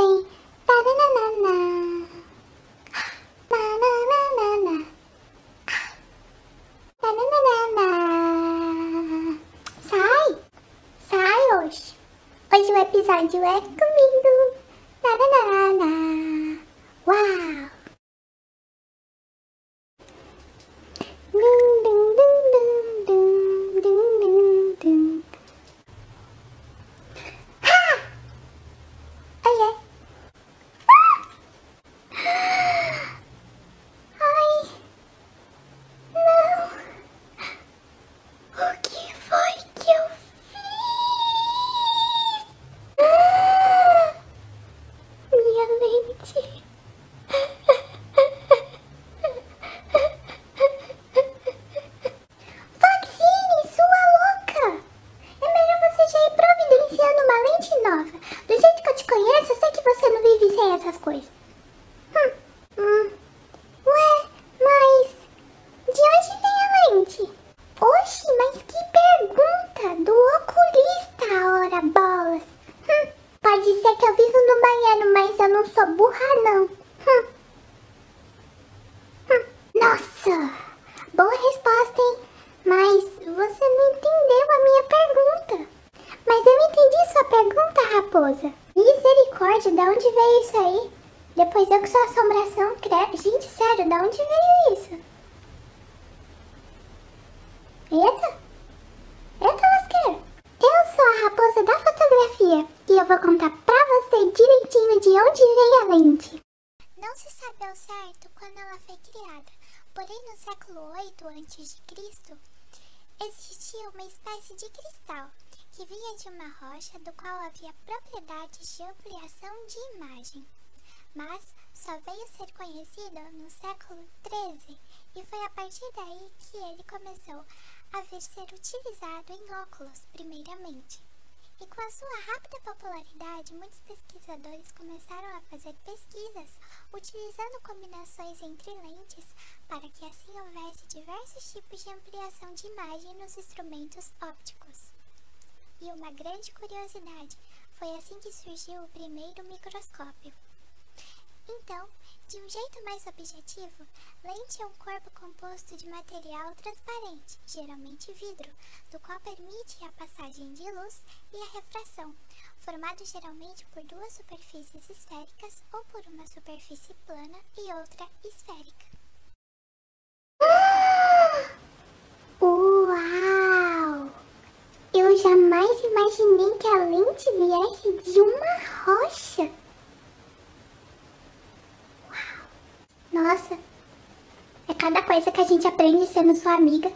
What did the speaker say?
vem. Taranana. Nananana. Nananana. Sai. Sai hoje. Hoje o episódio é comigo. Taranana. Uau. Dum, dum, dum, dum, dum, dum, dum, dum. Ha! Oiê. Ai. Não. O que foi que eu fiz? Ah, Minha lente. Foxine, sua louca! É melhor você já ir providenciando uma lente nova. Do jeito que eu te conheço, eu sei que você não vive coisas. Hum, hum. Ué, mas de onde vem a lente? Oxi, mas que pergunta! Do oculista, ora bolas. Hum, pode ser que eu vivo no banheiro, mas eu não sou burra, não. Hum. Hum. Nossa! Boa resposta, hein? Mas você não entendeu a minha pergunta. Mas eu entendi sua pergunta, raposa. Misericórdia, de onde veio isso aí? Depois eu com sua assombração. Gente, sério, de onde veio isso? Eita! Eita, lasqueira! Eu sou a raposa da fotografia e eu vou contar pra você direitinho de onde veio a lente. Não se sabe ao certo quando ela foi criada, porém no século 8 a.C. existia uma espécie de cristal que vinha de uma rocha do qual havia propriedades de ampliação de imagem. Mas só veio ser conhecido no século 13 e foi a partir daí que ele começou a vir ser utilizado em óculos, primeiramente. E com a sua rápida popularidade, muitos pesquisadores começaram a fazer pesquisas utilizando combinações entre lentes para que assim houvesse diversos tipos de ampliação de imagem nos instrumentos ópticos. E uma grande curiosidade, foi assim que surgiu o primeiro microscópio. Então, de um jeito mais objetivo, lente é um corpo composto de material transparente, geralmente vidro, do qual permite a passagem de luz e a refração, formado geralmente por duas superfícies esféricas ou por uma superfície plana e outra esférica. Uau! Eu jamais imaginei que a lente viesse de uma rocha. Uau! Nossa, é cada coisa que a gente aprende sendo sua amiga.